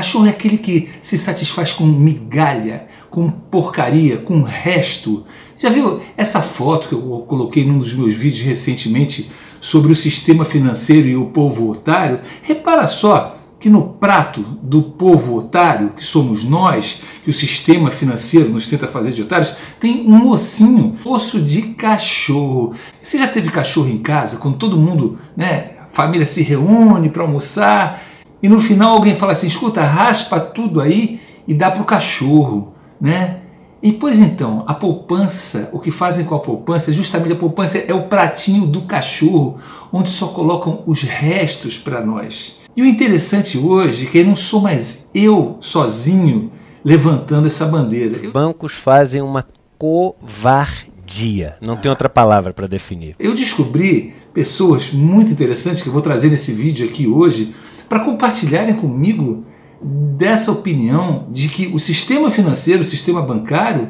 Cachorro é aquele que se satisfaz com migalha, com porcaria, com resto. Já viu essa foto que eu coloquei num dos meus vídeos recentemente sobre o sistema financeiro e o povo otário? Repara só que no prato do povo otário, que somos nós, que o sistema financeiro nos tenta fazer de otários, tem um ossinho, osso de cachorro. Você já teve cachorro em casa, quando todo mundo, né, família se reúne para almoçar e no final alguém fala assim: escuta, raspa tudo aí e dá para o cachorro, né? E pois então, a poupança, o que fazem com a poupança, justamente a poupança é o pratinho do cachorro, onde só colocam os restos para nós. E o interessante hoje é que não sou mais eu sozinho levantando essa bandeira. Os bancos fazem uma covardia. Não tem outra palavra para definir. Eu descobri pessoas muito interessantes que eu vou trazer nesse vídeo aqui hoje para compartilharem comigo dessa opinião de que o sistema financeiro, o sistema bancário,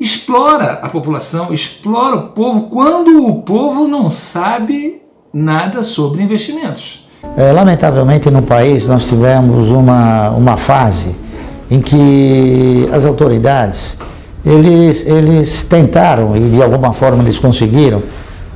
explora a população, explora o povo quando o povo não sabe nada sobre investimentos. É, lamentavelmente no país nós tivemos uma, uma fase em que as autoridades eles, eles tentaram e de alguma forma eles conseguiram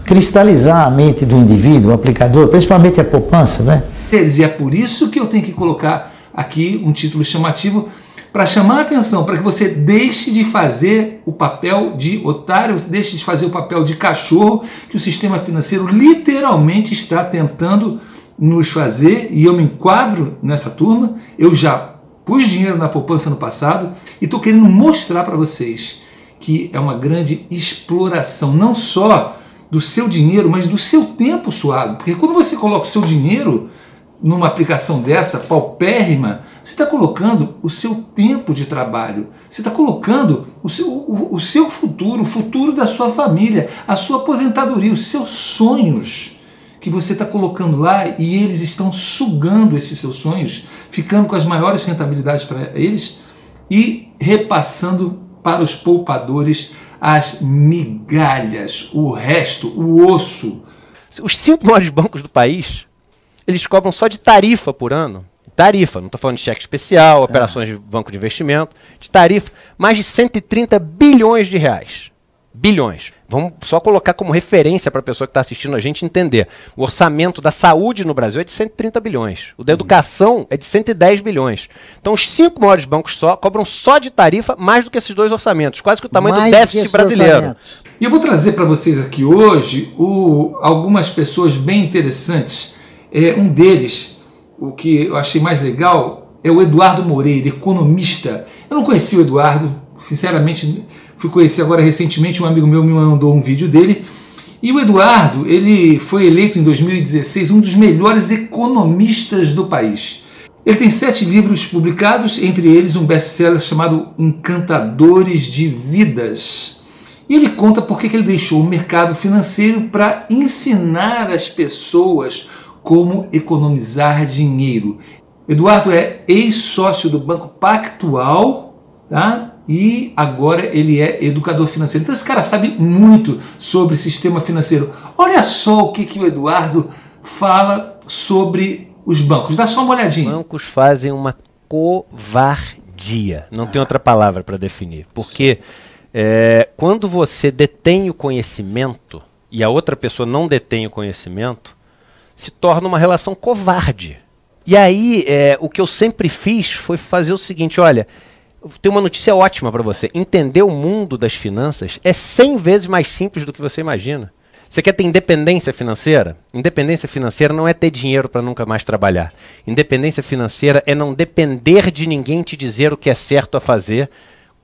cristalizar a mente do indivíduo, o aplicador, principalmente a poupança, né? E é por isso que eu tenho que colocar aqui um título chamativo para chamar a atenção, para que você deixe de fazer o papel de otário, deixe de fazer o papel de cachorro que o sistema financeiro literalmente está tentando nos fazer, e eu me enquadro nessa turma, eu já pus dinheiro na poupança no passado e estou querendo mostrar para vocês que é uma grande exploração, não só do seu dinheiro, mas do seu tempo suado. Porque quando você coloca o seu dinheiro numa aplicação dessa, paupérrima, você está colocando o seu tempo de trabalho, você está colocando o seu, o, o seu futuro, o futuro da sua família, a sua aposentadoria, os seus sonhos que você está colocando lá e eles estão sugando esses seus sonhos, ficando com as maiores rentabilidades para eles e repassando para os poupadores as migalhas, o resto, o osso. Os cinco maiores bancos do país, eles cobram só de tarifa por ano. Tarifa, não estou falando de cheque especial, operações é. de banco de investimento, de tarifa, mais de 130 bilhões de reais bilhões. Vamos só colocar como referência para a pessoa que está assistindo a gente entender. O orçamento da saúde no Brasil é de 130 bilhões. O da educação é de 110 bilhões. Então, os cinco maiores bancos só cobram só de tarifa mais do que esses dois orçamentos, quase que o tamanho mais do déficit brasileiro. E eu vou trazer para vocês aqui hoje o, algumas pessoas bem interessantes. É, um deles, o que eu achei mais legal, é o Eduardo Moreira, economista. Eu não conheci o Eduardo, sinceramente Fui conhecer agora recentemente, um amigo meu me mandou um vídeo dele. E o Eduardo, ele foi eleito em 2016 um dos melhores economistas do país. Ele tem sete livros publicados, entre eles um best-seller chamado Encantadores de Vidas. E ele conta por que ele deixou o mercado financeiro para ensinar as pessoas como economizar dinheiro. Eduardo é ex-sócio do Banco Pactual, tá? e agora ele é educador financeiro. Então esse cara sabe muito sobre sistema financeiro. Olha só o que, que o Eduardo fala sobre os bancos. Dá só uma olhadinha. Os bancos fazem uma covardia. Não tem outra palavra para definir. Porque é, quando você detém o conhecimento e a outra pessoa não detém o conhecimento, se torna uma relação covarde. E aí, é, o que eu sempre fiz foi fazer o seguinte: olha, tenho uma notícia ótima para você. Entender o mundo das finanças é 100 vezes mais simples do que você imagina. Você quer ter independência financeira? Independência financeira não é ter dinheiro para nunca mais trabalhar. Independência financeira é não depender de ninguém te dizer o que é certo a fazer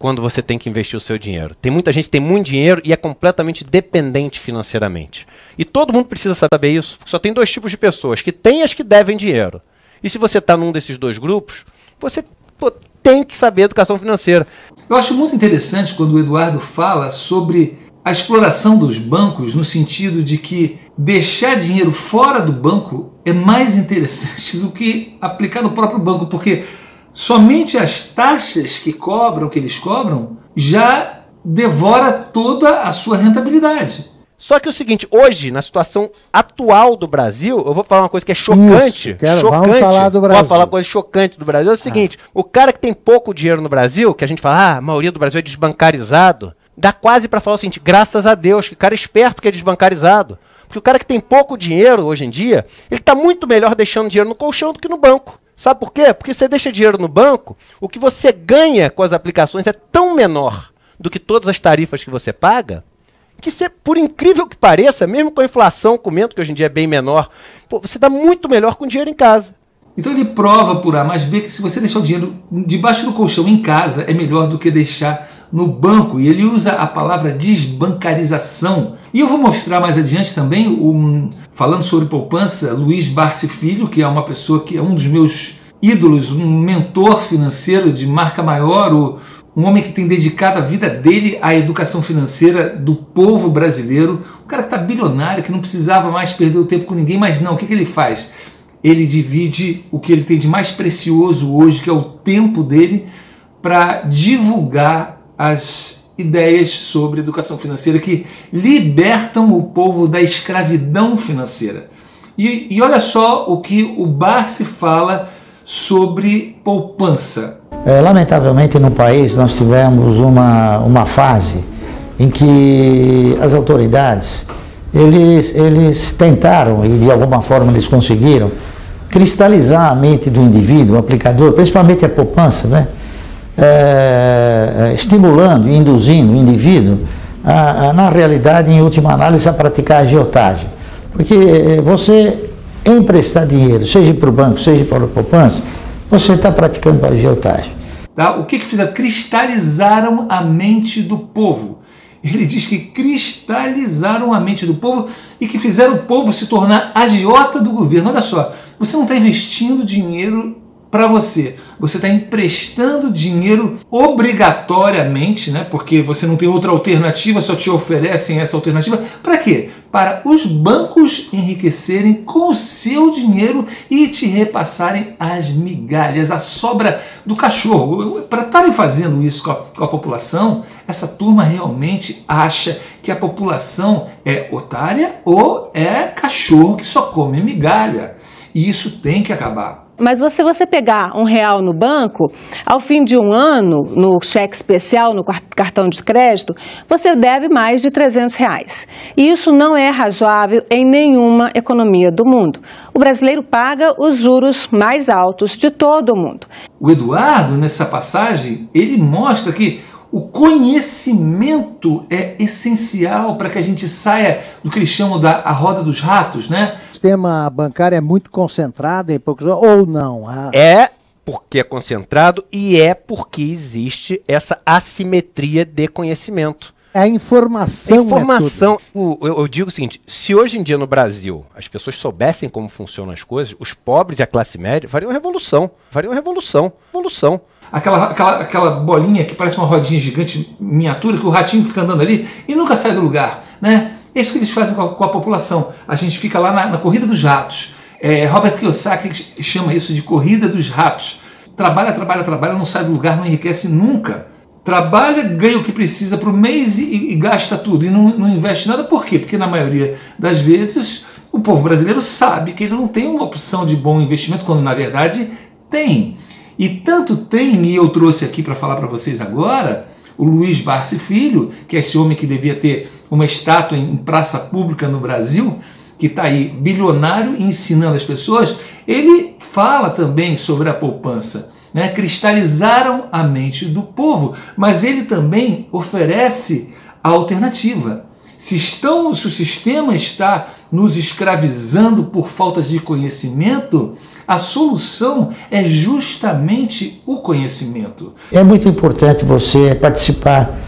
quando você tem que investir o seu dinheiro. Tem muita gente que tem muito dinheiro e é completamente dependente financeiramente. E todo mundo precisa saber isso. Só tem dois tipos de pessoas, que têm e as que devem dinheiro. E se você está num desses dois grupos, você pô, tem que saber educação financeira. Eu acho muito interessante quando o Eduardo fala sobre a exploração dos bancos no sentido de que deixar dinheiro fora do banco é mais interessante do que aplicar no próprio banco, porque somente as taxas que cobram, que eles cobram, já devora toda a sua rentabilidade. Só que é o seguinte, hoje, na situação atual do Brasil, eu vou falar uma coisa que é chocante. Isso, quero- chocante. vamos falar do Brasil. Vou falar uma coisa chocante do Brasil. É o seguinte, o cara que tem pouco dinheiro no Brasil, que a gente fala, ah, a maioria do Brasil é desbancarizado, dá quase pra falar o seguinte, graças a Deus, que cara esperto que é desbancarizado. Porque o cara que tem pouco dinheiro hoje em dia, ele tá muito melhor deixando dinheiro no colchão do que no banco. Sabe por quê? Porque você deixa dinheiro no banco, o que você ganha com as aplicações é tão menor do que todas as tarifas que você paga, que você, por incrível que pareça, mesmo com a inflação, comendo que hoje em dia é bem menor, pô, você dá muito melhor com dinheiro em casa. Então ele prova por A mais B que se você deixar o dinheiro debaixo do colchão em casa é melhor do que deixar no banco. E ele usa a palavra desbancarização. E eu vou mostrar mais adiante também, um, falando sobre poupança, Luiz Barsi Filho, que é uma pessoa que é um dos meus ídolos, um mentor financeiro de marca maior, um homem que tem dedicado a vida dele à educação financeira do povo brasileiro, um cara que está bilionário, que não precisava mais perder o tempo com ninguém, mas não, o que, que ele faz? Ele divide o que ele tem de mais precioso hoje, que é o tempo dele, para divulgar as ideias sobre educação financeira que libertam o povo da escravidão financeira. E, e olha só o que o Barsi fala sobre poupança. É, lamentavelmente no país nós tivemos uma, uma fase em que as autoridades eles, eles tentaram e de alguma forma eles conseguiram cristalizar a mente do indivíduo, o aplicador, principalmente a poupança, né? É, é, estimulando e induzindo o indivíduo a, a, na realidade, em última análise, a praticar agiotagem. Porque eh, você emprestar dinheiro, seja para o banco, seja para a poupança, você está praticando agiotagem. Tá? O que, que fizeram? Cristalizaram a mente do povo. Ele diz que cristalizaram a mente do povo e que fizeram o povo se tornar agiota do governo. Olha só, você não está investindo dinheiro para você, você está emprestando dinheiro obrigatoriamente, né? Porque você não tem outra alternativa, só te oferecem essa alternativa. Para quê? Para os bancos enriquecerem com o seu dinheiro e te repassarem as migalhas, a sobra do cachorro. Para estarem fazendo isso com a, com a população, essa turma realmente acha que a população é otária ou é cachorro que só come migalha. E isso tem que acabar. Mas se você pegar um real no banco, ao fim de um ano, no cheque especial, no cartão de crédito, você deve mais de 300 reais. E isso não é razoável em nenhuma economia do mundo. O brasileiro paga os juros mais altos de todo o mundo. O Eduardo, nessa passagem, ele mostra que o conhecimento é essencial para que a gente saia do que eles chamam da a roda dos ratos, né? O sistema bancário é muito concentrado em poucos ou não? Ah, É porque é concentrado e é porque existe essa assimetria de conhecimento. a informação. é Informação. o- eu, eu digo o seguinte: se hoje em dia no Brasil as pessoas soubessem como funcionam as coisas, os pobres e a classe média fariam revolução. Fariam revolução. Revolução. Aquela, aquela, aquela bolinha que parece uma rodinha gigante miniatura, que o ratinho fica andando ali e nunca sai do lugar. Né? É isso que eles fazem com a, com a população. A gente fica lá na, na corrida dos ratos. É, Robert Kiyosaki chama isso de corrida dos ratos. Trabalha, trabalha, trabalha, não sai do lugar, não enriquece nunca. Trabalha, ganha o que precisa para o mês e, e gasta tudo. E não, não investe nada. Por quê? Porque na maioria das vezes o povo brasileiro sabe que ele não tem uma opção de bom investimento, quando na verdade tem. E tanto tem, e eu trouxe aqui para falar para vocês agora, o Luiz Barsi Filho, que é esse homem que devia ter uma estátua em praça pública no Brasil, que está aí bilionário ensinando as pessoas, ele fala também sobre a poupança. Né? Cristalizaram a mente do povo, mas ele também oferece a alternativa. Se, estão, se o sistema está nos escravizando por falta de conhecimento, a solução é justamente o conhecimento. É muito importante você participar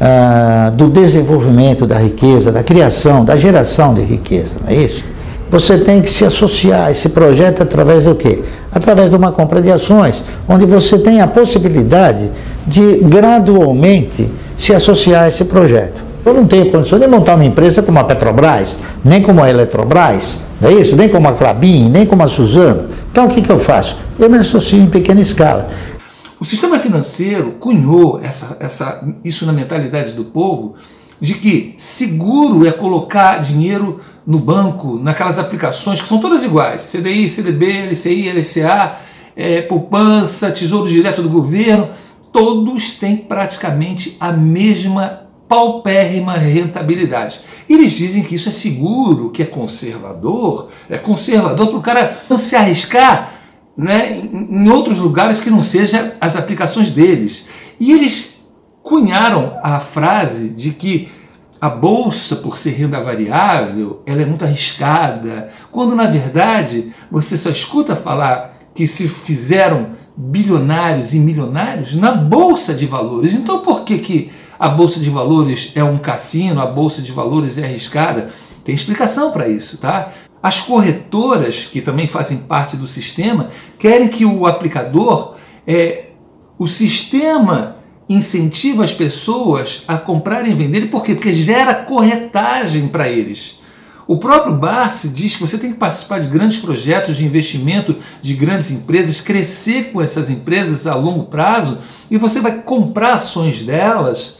ah, do desenvolvimento da riqueza, da criação, da geração de riqueza, não é isso? Você tem que se associar a esse projeto através do quê? Através de uma compra de ações, onde você tem a possibilidade de gradualmente se associar a esse projeto. Eu não tenho condições de montar uma empresa como a Petrobras, nem como a Eletrobras, não é isso? Nem como a Clabin, nem como a Suzano. Então o que, que eu faço? Eu me associo em pequena escala. O sistema financeiro cunhou essa, essa, isso na mentalidade do povo de que seguro é colocar dinheiro no banco, naquelas aplicações que são todas iguais: CDI, CDB, LCI, LCA, é, poupança, tesouro direto do governo, todos têm praticamente a mesma paupérrima rentabilidade. Eles dizem que isso é seguro, que é conservador, é conservador para o cara não se arriscar né, em outros lugares que não sejam as aplicações deles. E eles cunharam a frase de que a bolsa, por ser renda variável, ela é muito arriscada, quando na verdade você só escuta falar que se fizeram bilionários e milionários na bolsa de valores. Então por que, que a bolsa de valores é um cassino, a bolsa de valores é arriscada? Tem explicação para isso, tá? As corretoras, que também fazem parte do sistema, querem que o aplicador, é, o sistema incentiva as pessoas a comprarem e venderem, por quê? Porque gera corretagem para eles. O próprio Barsi diz que você tem que participar de grandes projetos de investimento de grandes empresas, crescer com essas empresas a longo prazo e você vai comprar ações delas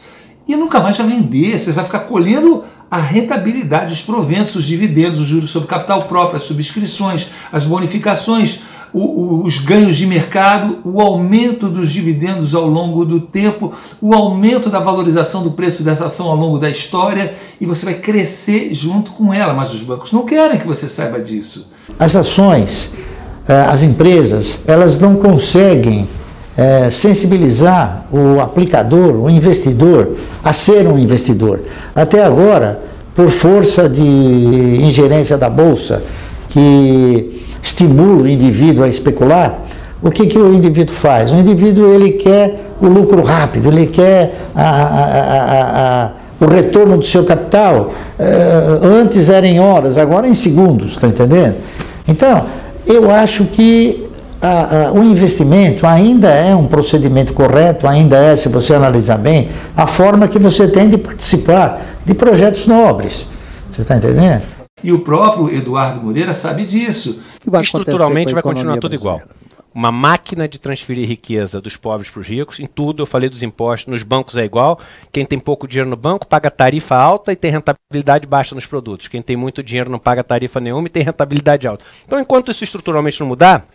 e nunca mais vai vender, você vai ficar colhendo a rentabilidade, os proventos, os dividendos, os juros sobre capital próprio, as subscrições, as bonificações, o, o, os ganhos de mercado, o aumento dos dividendos ao longo do tempo, o aumento da valorização do preço dessa ação ao longo da história e você vai crescer junto com ela. Mas os bancos não querem que você saiba disso. As ações, eh, as empresas, elas não conseguem é, sensibilizar o aplicador, o investidor, a ser um investidor. Até agora, por força de ingerência da Bolsa, que estimula o indivíduo a especular, o que, que o indivíduo faz? O indivíduo ele quer o lucro rápido, ele quer a, a, a, o retorno do seu capital. Uh, antes era em horas, agora é em segundos, está entendendo? Então, eu acho que a, a, o investimento ainda é um procedimento correto, ainda é, se você analisar bem, a forma que você tem de participar de projetos nobres. Você está entendendo? E o próprio Eduardo Moreira sabe disso. Vai Estruturalmente vai continuar tudo igual. Uma máquina de transferir riqueza dos pobres para os ricos, em tudo, eu falei dos impostos, nos bancos é igual. Quem tem pouco dinheiro no banco paga tarifa alta e tem rentabilidade baixa nos produtos. Quem tem muito dinheiro não paga tarifa nenhuma e tem rentabilidade alta. Então, enquanto isso estruturalmente não mudar,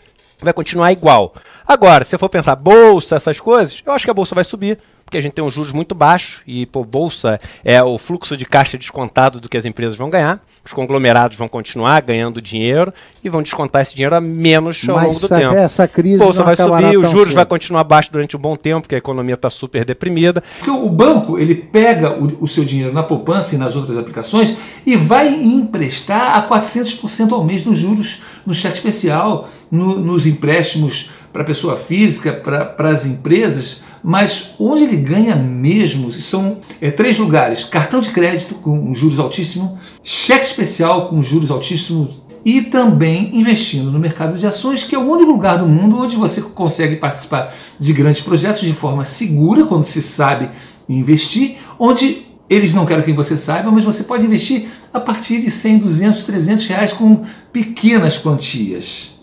vai continuar igual. Agora, se eu for pensar bolsa, essas coisas, eu acho que a bolsa vai subir, porque a gente tem um juros muito baixo e pô, bolsa é o fluxo de caixa descontado do que as empresas vão ganhar. Os conglomerados vão continuar ganhando dinheiro e vão descontar esse dinheiro a menos ao longo do tempo. Essa crise bolsa vai subir, os juros cedo. vai continuar baixo durante um bom tempo, porque a economia está super deprimida. Porque o banco ele pega o, o, seu dinheiro na poupança e nas outras aplicações e vai emprestar a 400% ao mês nos juros, no cheque especial, no, nos empréstimos para pessoa física, para as empresas mas onde ele ganha mesmo são é, três lugares: cartão de crédito com juros altíssimos, cheque especial com juros altíssimos e também investindo no mercado de ações, que é o único lugar do mundo onde você consegue participar de grandes projetos de forma segura, quando se sabe investir, onde eles não querem que você saiba, mas você pode investir a partir de 100, 200, 300 reais com pequenas quantias.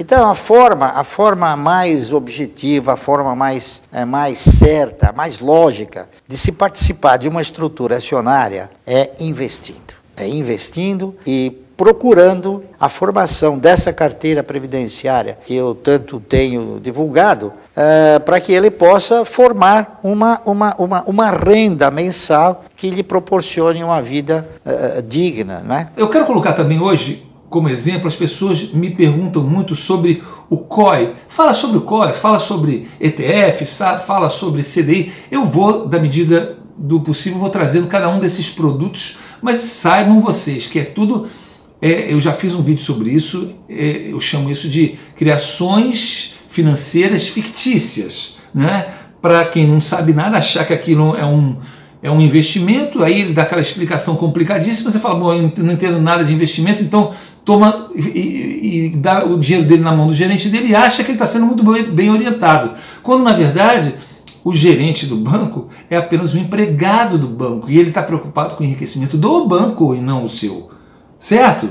Então a forma, a forma mais objetiva, a forma mais, é, mais certa, mais lógica de se participar de uma estrutura acionária é investindo. É investindo e procurando a formação dessa carteira previdenciária que eu tanto tenho divulgado, é, para que ele possa formar uma, uma, uma, uma renda mensal que lhe proporcione uma vida é, digna. Né? Eu quero colocar também hoje como exemplo, as pessoas me perguntam muito sobre o COI. Fala sobre o COI, fala sobre ETF, fala sobre CDI. Eu vou, da medida do possível, vou trazendo cada um desses produtos, mas saibam vocês que é tudo. É, eu já fiz um vídeo sobre isso, é, eu chamo isso de criações financeiras fictícias. Né? Para quem não sabe nada, achar que aquilo é um é um investimento, aí ele dá aquela explicação complicadíssima, você fala, bom, eu não entendo nada de investimento, então toma e, e dá o dinheiro dele na mão do gerente dele e acha que ele está sendo muito bem orientado. Quando na verdade o gerente do banco é apenas um empregado do banco e ele está preocupado com o enriquecimento do banco e não o seu. Certo?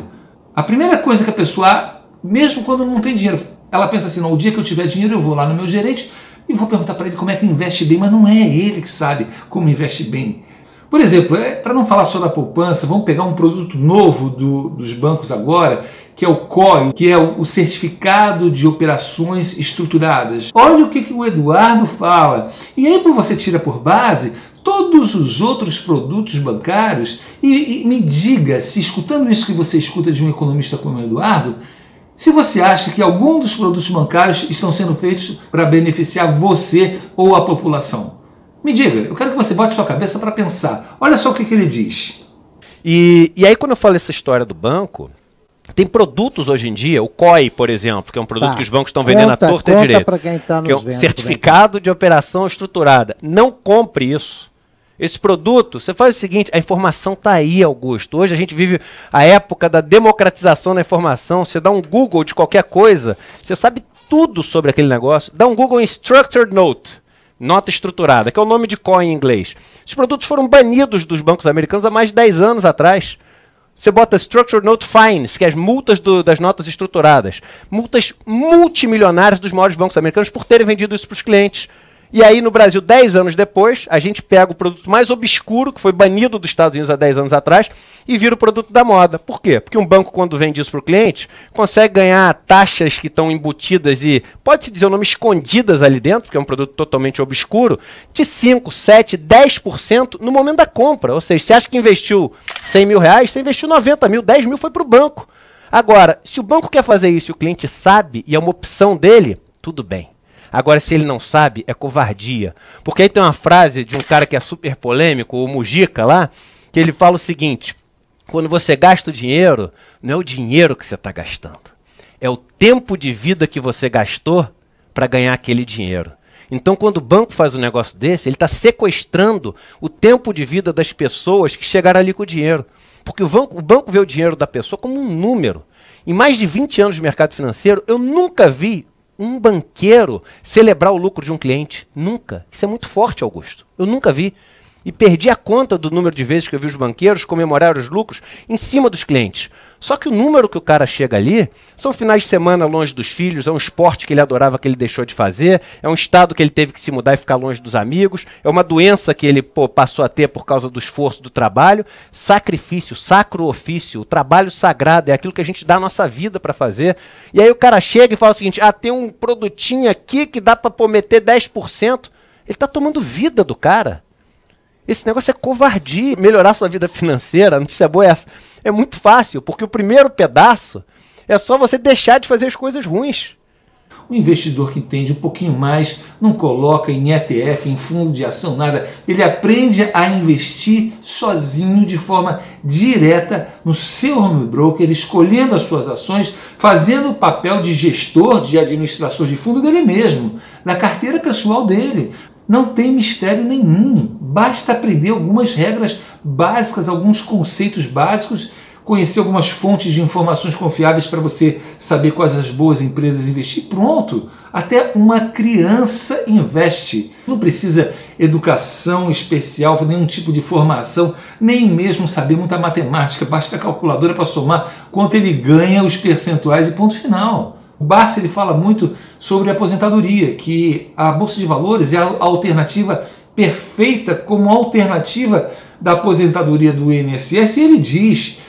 A primeira coisa que a pessoa, mesmo quando não tem dinheiro, ela pensa assim: não, o dia que eu tiver dinheiro eu vou lá no meu gerente e vou perguntar para ele como é que investe bem, mas não é ele que sabe como investe bem. Por exemplo, é, para não falar só da poupança, vamos pegar um produto novo do, dos bancos agora, que é o COI, que é o, Certificado de Operações Estruturadas. Olha o que, que o Eduardo fala. E aí você tira por base todos os outros produtos bancários e, e me diga se escutando isso que você escuta de um economista como o Eduardo, se você acha que algum dos produtos bancários estão sendo feitos para beneficiar você ou a população. Me diga, eu quero que você bote sua cabeça para pensar. Olha só o que, que ele diz. E, e aí, quando eu falo essa história do banco, tem produtos hoje em dia, o COI, por exemplo, que é um produto tá. que os bancos estão vendendo conta, à torta e direito. Tá que é um vendo, certificado né? de operação estruturada. Não compre isso. Esse produto, você faz o seguinte, a informação está aí, Augusto. Hoje a gente vive a época da democratização da informação. Você dá um Google de qualquer coisa, você sabe tudo sobre aquele negócio. Dá um Google em Structured Note, nota estruturada, que é o nome de coin em inglês. Os produtos foram banidos dos bancos americanos há mais de 10 anos atrás. Você bota Structured Note Fines, que é as multas do, das notas estruturadas. Multas multimilionárias dos maiores bancos americanos por terem vendido isso para os clientes. E aí, no Brasil, 10 anos depois, a gente pega o produto mais obscuro, que foi banido dos Estados Unidos há 10 anos atrás, e vira o produto da moda. Por quê? Porque um banco, quando vende isso para o cliente, consegue ganhar taxas que estão embutidas e, pode-se dizer o nome, escondidas ali dentro, porque é um produto totalmente obscuro, de 5, 7, 10% no momento da compra. Ou seja, você acha que investiu 100 mil reais, você investiu 90 mil, 10 mil foi para o banco. Agora, se o banco quer fazer isso e o cliente sabe, e é uma opção dele, tudo bem. Agora, se ele não sabe, é covardia. Porque aí tem uma frase de um cara que é super polêmico, o Mujica lá, que ele fala o seguinte: quando você gasta o dinheiro, não é o dinheiro que você está gastando, é o tempo de vida que você gastou para ganhar aquele dinheiro. Então, quando o banco faz um negócio desse, ele está sequestrando o tempo de vida das pessoas que chegaram ali com o dinheiro. Porque o banco, o banco vê o dinheiro da pessoa como um número. Em mais de 20 anos de mercado financeiro, eu nunca vi um banqueiro celebrar o lucro de um cliente. Nunca. Isso é muito forte, Augusto. Eu nunca vi. E perdi a conta do número de vezes que eu vi os banqueiros comemorar os lucros em cima dos clientes. Só que o número que o cara chega ali são finais de semana longe dos filhos, é um esporte que ele adorava que ele deixou de fazer, é um estado que ele teve que se mudar e ficar longe dos amigos, é uma doença que ele pô, passou a ter por causa do esforço do trabalho. Sacrifício, sacro ofício, o trabalho sagrado é aquilo que a gente dá a nossa vida para fazer. E aí o cara chega e fala o seguinte: ah, tem um produtinho aqui que dá para prometer 10%. Ele está tomando vida do cara. Esse negócio é covardia. Melhorar sua vida financeira, a notícia boa é essa. É muito fácil, porque o primeiro pedaço é só você deixar de fazer as coisas ruins. O investidor que entende um pouquinho mais não coloca em ETF, em fundo de ação, nada. Ele aprende a investir sozinho, de forma direta, no seu home broker, escolhendo as suas ações, fazendo o papel de gestor, de administrador de fundo dele mesmo, na carteira pessoal dele. Não tem mistério nenhum. Basta aprender algumas regras básicas, alguns conceitos básicos, conhecer algumas fontes de informações confiáveis para você saber quais as boas empresas investir. Pronto! Até uma criança investe. Não precisa educação especial, nenhum tipo de formação, nem mesmo saber muita matemática. Basta calculadora para somar quanto ele ganha, os percentuais e ponto final. O Barça ele fala muito sobre a aposentadoria, que a Bolsa de Valores é a alternativa perfeita como alternativa da aposentadoria do INSS. E ele diz: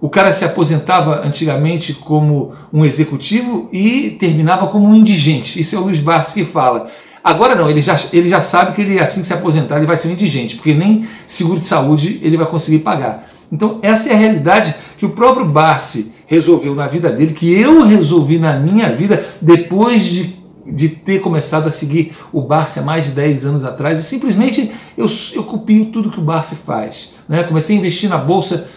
o cara se aposentava antigamente como um executivo e terminava como um indigente. Isso é o Luiz Barça que fala. Agora não, ele já, ele já sabe que ele assim que se aposentar ele vai ser um indigente, porque nem seguro de saúde ele vai conseguir pagar. Então essa é a realidade que o próprio Barsi resolveu na vida dele, que eu resolvi na minha vida depois de, de ter começado a seguir o há mais de 10 anos atrás. E simplesmente eu, eu copio tudo que o Barsi faz. Né? Comecei a investir na Bolsa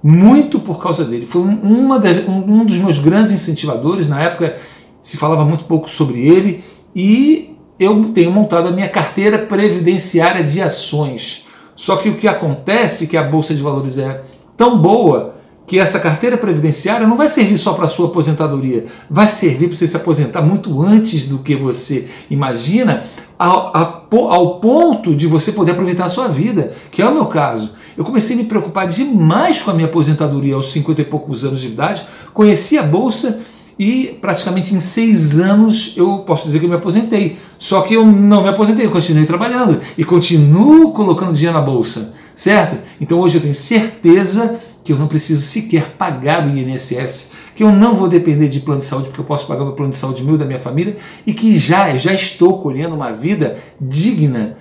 muito por causa dele. Foi uma das, um, um dos meus grandes incentivadores. Na época se falava muito pouco sobre ele e eu tenho montado a minha carteira previdenciária de ações. Só que o que acontece é que a bolsa de valores é tão boa que essa carteira previdenciária não vai servir só para sua aposentadoria, vai servir para você se aposentar muito antes do que você imagina, ao, ao ponto de você poder aproveitar a sua vida, que é o meu caso. Eu comecei a me preocupar demais com a minha aposentadoria aos 50 e poucos anos de idade, conheci a Bolsa e praticamente em seis anos eu posso dizer que eu me aposentei. Só que eu não me aposentei, eu continuei trabalhando e continuo colocando dinheiro na Bolsa certo? Então hoje eu tenho certeza que eu não preciso sequer pagar o INSS, que eu não vou depender de plano de saúde, porque eu posso pagar o plano de saúde meu da minha família, e que já, já estou colhendo uma vida digna,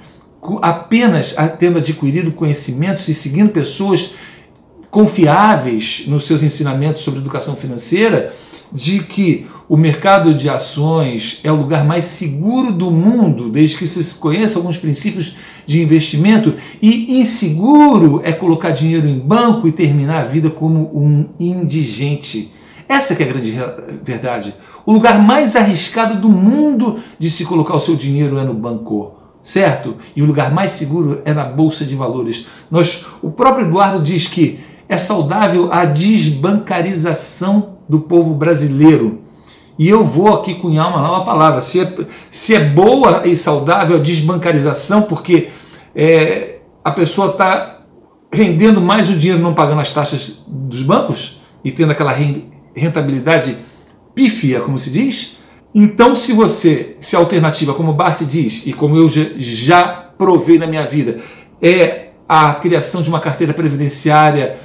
apenas tendo adquirido conhecimentos e seguindo pessoas confiáveis nos seus ensinamentos sobre educação financeira, de que o mercado de ações é o lugar mais seguro do mundo, desde que se conheça alguns princípios de investimento, e inseguro é colocar dinheiro em banco e terminar a vida como um indigente. Essa é a grande verdade. O lugar mais arriscado do mundo de se colocar o seu dinheiro é no banco, certo? E o lugar mais seguro é na bolsa de valores. Nós, o próprio Eduardo diz que é saudável a desbancarização do povo brasileiro. E eu vou aqui cunhar uma nova palavra. Se é, se é boa e saudável a desbancarização, porque é, a pessoa está rendendo mais o dinheiro não pagando as taxas dos bancos e tendo aquela rentabilidade pífia, como se diz. Então, se você, se a alternativa, como o Barsi diz, e como eu já provei na minha vida, é a criação de uma carteira previdenciária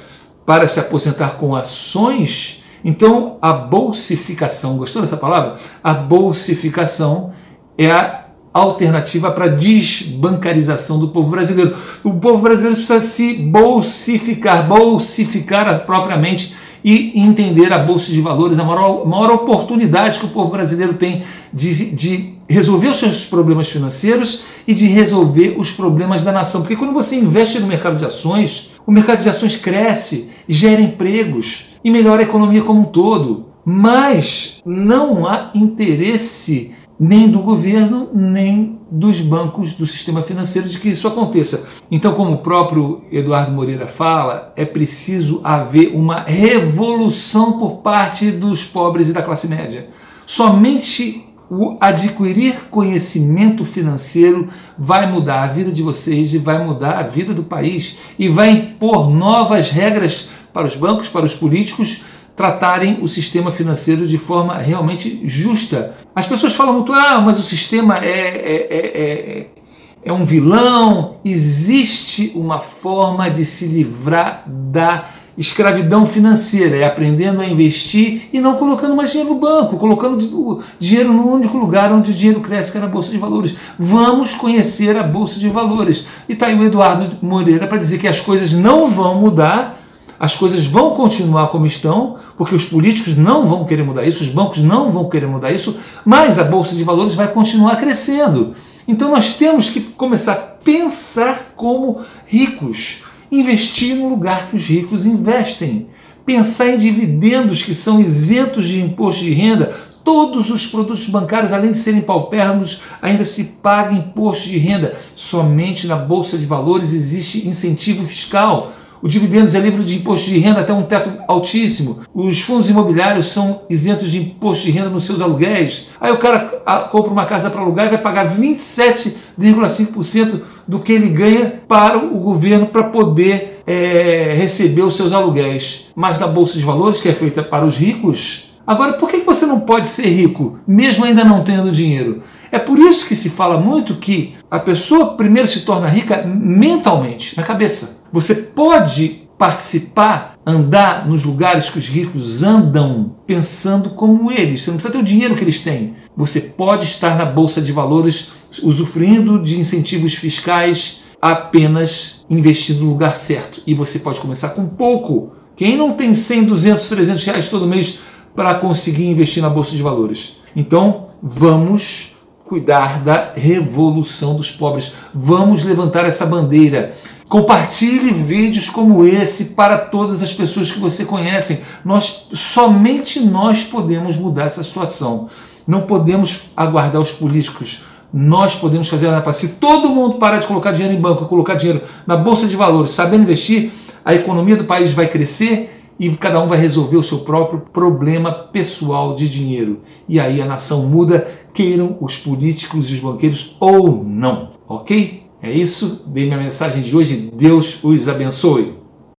para se aposentar com ações, então a bolsificação, gostou dessa palavra? A bolsificação é a alternativa para a desbancarização do povo brasileiro. O povo brasileiro precisa se bolsificar, bolsificar propriamente e entender a Bolsa de Valores, a maior, maior oportunidade que o povo brasileiro tem de, de resolver os seus problemas financeiros e de resolver os problemas da nação. Porque quando você investe no mercado de ações, o mercado de ações cresce, gera empregos e melhora a economia como um todo. Mas não há interesse nem do governo, nem dos bancos do sistema financeiro de que isso aconteça. Então, como o próprio Eduardo Moreira fala, é preciso haver uma revolução por parte dos pobres e da classe média. Somente o adquirir conhecimento financeiro vai mudar a vida de vocês e vai mudar a vida do país e vai impor novas regras para os bancos, para os políticos, tratarem o sistema financeiro de forma realmente justa. As pessoas falam muito, ah, mas o sistema é, é, é, é, é um vilão. Existe uma forma de se livrar da escravidão financeira, é aprendendo a investir e não colocando mais dinheiro no banco, colocando dinheiro no único lugar onde o dinheiro cresce, que é na Bolsa de Valores. Vamos conhecer a Bolsa de Valores. E está aí o Eduardo Moreira para dizer que as coisas não vão mudar as coisas vão continuar como estão, porque os políticos não vão querer mudar isso, os bancos não vão querer mudar isso, mas a bolsa de valores vai continuar crescendo. Então nós temos que começar a pensar como ricos, investir no lugar que os ricos investem, pensar em dividendos que são isentos de imposto de renda. Todos os produtos bancários, além de serem paupérrimos, ainda se paga imposto de renda. Somente na bolsa de valores existe incentivo fiscal. O dividendo é livre de imposto de renda até um teto altíssimo. Os fundos imobiliários são isentos de imposto de renda nos seus aluguéis. Aí o cara ah, compra uma casa para alugar e vai pagar 27,5% do que ele ganha para o governo para poder é, receber os seus aluguéis. Mas na Bolsa de Valores, que é feita para os ricos, agora por que você não pode ser rico, mesmo ainda não tendo dinheiro? É por isso que se fala muito que a pessoa primeiro se torna rica mentalmente, na cabeça. Você pode participar, andar nos lugares que os ricos andam, pensando como eles. Você não precisa ter o dinheiro que eles têm. Você pode estar na bolsa de valores usufruindo de incentivos fiscais apenas investindo no lugar certo. E você pode começar com pouco. Quem não tem 100, 200, 300 reais todo mês para conseguir investir na bolsa de valores? Então, vamos cuidar da revolução dos pobres. Vamos levantar essa bandeira. Compartilhe vídeos como esse para todas as pessoas que você conhece. Nós somente nós podemos mudar essa situação. Não podemos aguardar os políticos. Nós podemos fazer a. Se todo mundo parar de colocar dinheiro em banco, colocar dinheiro na bolsa de valores, sabendo investir, a economia do país vai crescer e cada um vai resolver o seu próprio problema pessoal de dinheiro. E aí a nação muda, queiram os políticos e os banqueiros ou não, ok? É isso, dei minha mensagem de hoje. Deus os abençoe.